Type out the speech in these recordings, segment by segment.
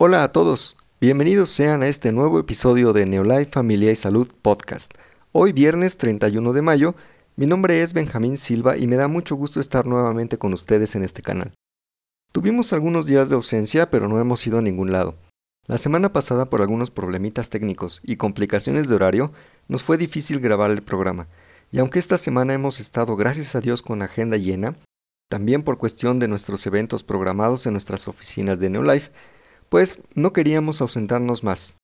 Hola a todos, bienvenidos sean a este nuevo episodio de Neolife Familia y Salud Podcast. Hoy viernes 31 de mayo, mi nombre es Benjamín Silva y me da mucho gusto estar nuevamente con ustedes en este canal. Tuvimos algunos días de ausencia, pero no hemos ido a ningún lado. La semana pasada por algunos problemitas técnicos y complicaciones de horario, nos fue difícil grabar el programa, y aunque esta semana hemos estado gracias a Dios con agenda llena, también por cuestión de nuestros eventos programados en nuestras oficinas de Neolife, pues no queríamos ausentarnos más.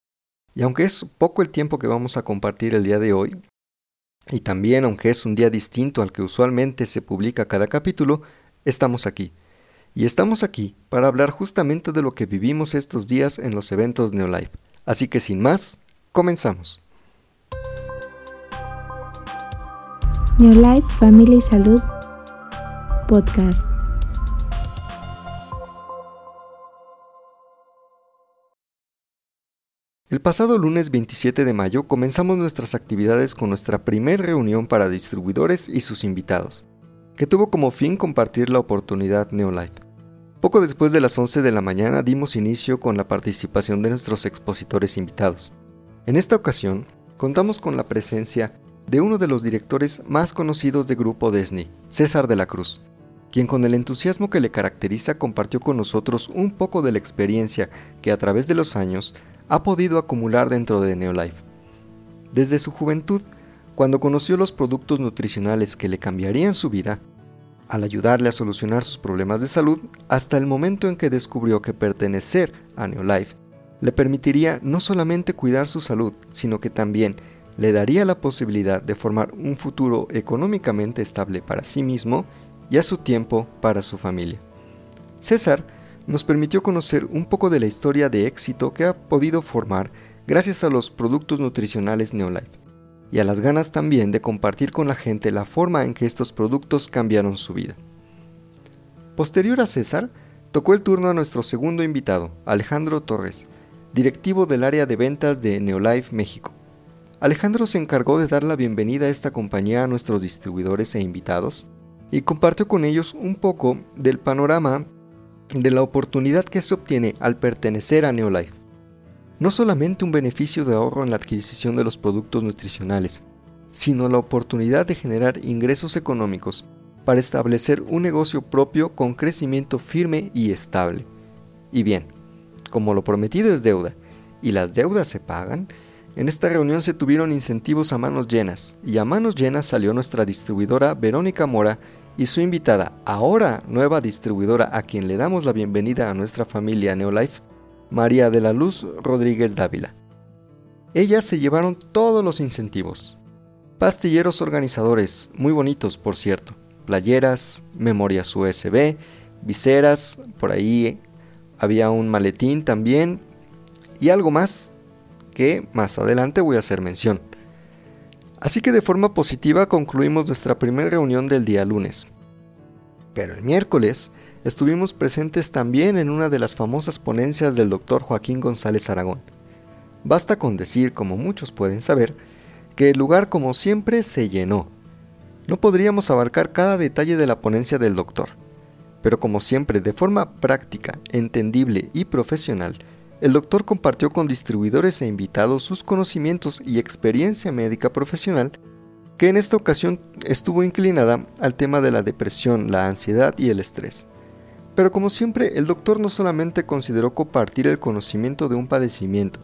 Y aunque es poco el tiempo que vamos a compartir el día de hoy, y también aunque es un día distinto al que usualmente se publica cada capítulo, estamos aquí. Y estamos aquí para hablar justamente de lo que vivimos estos días en los eventos Neolife. Así que sin más, comenzamos. Neolife Family Salud Podcast. El pasado lunes 27 de mayo comenzamos nuestras actividades con nuestra primer reunión para distribuidores y sus invitados, que tuvo como fin compartir la oportunidad Neolife. Poco después de las 11 de la mañana dimos inicio con la participación de nuestros expositores invitados. En esta ocasión, contamos con la presencia de uno de los directores más conocidos de Grupo Disney, César de la Cruz, quien con el entusiasmo que le caracteriza compartió con nosotros un poco de la experiencia que a través de los años ha podido acumular dentro de Neolife. Desde su juventud, cuando conoció los productos nutricionales que le cambiarían su vida, al ayudarle a solucionar sus problemas de salud, hasta el momento en que descubrió que pertenecer a Neolife le permitiría no solamente cuidar su salud, sino que también le daría la posibilidad de formar un futuro económicamente estable para sí mismo y a su tiempo para su familia. César nos permitió conocer un poco de la historia de éxito que ha podido formar gracias a los productos nutricionales Neolife y a las ganas también de compartir con la gente la forma en que estos productos cambiaron su vida. Posterior a César, tocó el turno a nuestro segundo invitado, Alejandro Torres, directivo del área de ventas de Neolife México. Alejandro se encargó de dar la bienvenida a esta compañía a nuestros distribuidores e invitados y compartió con ellos un poco del panorama de la oportunidad que se obtiene al pertenecer a Neolife. No solamente un beneficio de ahorro en la adquisición de los productos nutricionales, sino la oportunidad de generar ingresos económicos para establecer un negocio propio con crecimiento firme y estable. Y bien, como lo prometido es deuda, y las deudas se pagan, en esta reunión se tuvieron incentivos a manos llenas, y a manos llenas salió nuestra distribuidora Verónica Mora y su invitada, ahora nueva distribuidora a quien le damos la bienvenida a nuestra familia Neolife, María de la Luz Rodríguez Dávila. Ellas se llevaron todos los incentivos. Pastilleros organizadores, muy bonitos por cierto, playeras, memorias USB, viseras, por ahí había un maletín también y algo más que más adelante voy a hacer mención. Así que de forma positiva concluimos nuestra primera reunión del día lunes. Pero el miércoles estuvimos presentes también en una de las famosas ponencias del doctor Joaquín González Aragón. Basta con decir, como muchos pueden saber, que el lugar como siempre se llenó. No podríamos abarcar cada detalle de la ponencia del doctor, pero como siempre de forma práctica, entendible y profesional, el doctor compartió con distribuidores e invitados sus conocimientos y experiencia médica profesional, que en esta ocasión estuvo inclinada al tema de la depresión, la ansiedad y el estrés. Pero como siempre, el doctor no solamente consideró compartir el conocimiento de un padecimiento,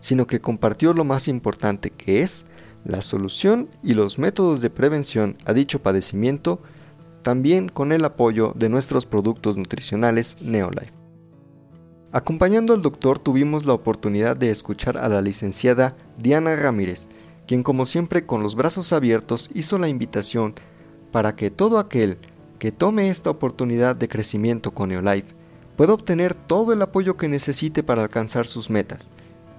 sino que compartió lo más importante que es la solución y los métodos de prevención a dicho padecimiento, también con el apoyo de nuestros productos nutricionales Neolife. Acompañando al doctor tuvimos la oportunidad de escuchar a la licenciada Diana Ramírez, quien como siempre con los brazos abiertos hizo la invitación para que todo aquel que tome esta oportunidad de crecimiento con Neolife pueda obtener todo el apoyo que necesite para alcanzar sus metas.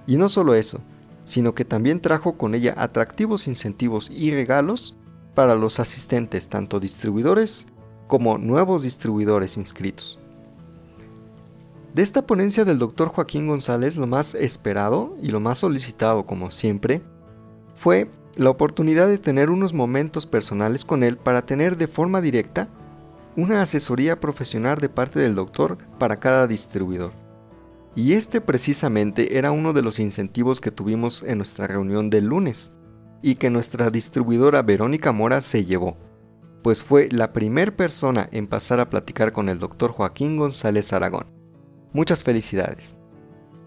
Y no solo eso, sino que también trajo con ella atractivos incentivos y regalos para los asistentes, tanto distribuidores como nuevos distribuidores inscritos. De esta ponencia del doctor Joaquín González, lo más esperado y lo más solicitado, como siempre, fue la oportunidad de tener unos momentos personales con él para tener de forma directa una asesoría profesional de parte del doctor para cada distribuidor. Y este precisamente era uno de los incentivos que tuvimos en nuestra reunión del lunes y que nuestra distribuidora Verónica Mora se llevó, pues fue la primer persona en pasar a platicar con el doctor Joaquín González Aragón. Muchas felicidades.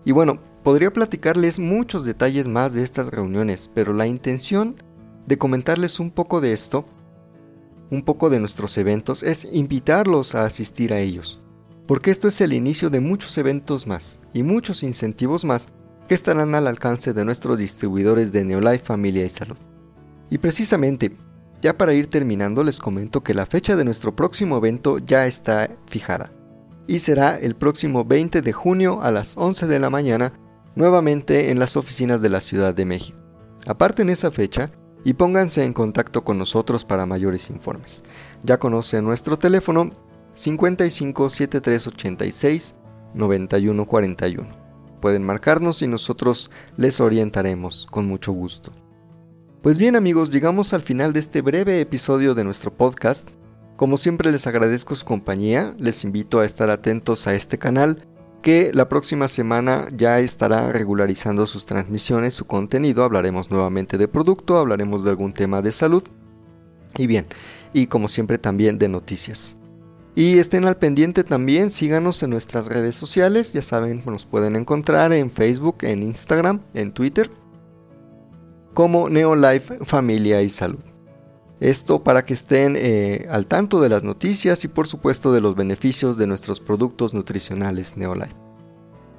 Y bueno, podría platicarles muchos detalles más de estas reuniones, pero la intención de comentarles un poco de esto, un poco de nuestros eventos, es invitarlos a asistir a ellos porque esto es el inicio de muchos eventos más y muchos incentivos más que estarán al alcance de nuestros distribuidores de Neolife Familia y Salud. Y precisamente, ya para ir terminando les comento que la fecha de nuestro próximo evento ya está fijada y será el próximo 20 de junio a las 11 de la mañana nuevamente en las oficinas de la Ciudad de México. Aparten esa fecha y pónganse en contacto con nosotros para mayores informes. Ya conocen nuestro teléfono 55 7386 9141. Pueden marcarnos y nosotros les orientaremos con mucho gusto. Pues bien amigos, llegamos al final de este breve episodio de nuestro podcast. Como siempre les agradezco su compañía, les invito a estar atentos a este canal que la próxima semana ya estará regularizando sus transmisiones, su contenido, hablaremos nuevamente de producto, hablaremos de algún tema de salud y bien, y como siempre también de noticias. Y estén al pendiente también, síganos en nuestras redes sociales, ya saben, nos pueden encontrar en Facebook, en Instagram, en Twitter, como Neolife Familia y Salud. Esto para que estén eh, al tanto de las noticias y por supuesto de los beneficios de nuestros productos nutricionales Neolife.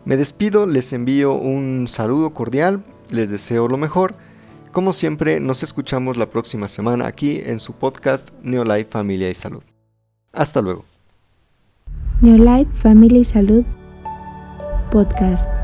Me despido, les envío un saludo cordial, les deseo lo mejor. Como siempre, nos escuchamos la próxima semana aquí en su podcast Neolife Familia y Salud. Hasta luego. New Life, Familia y Salud Podcast.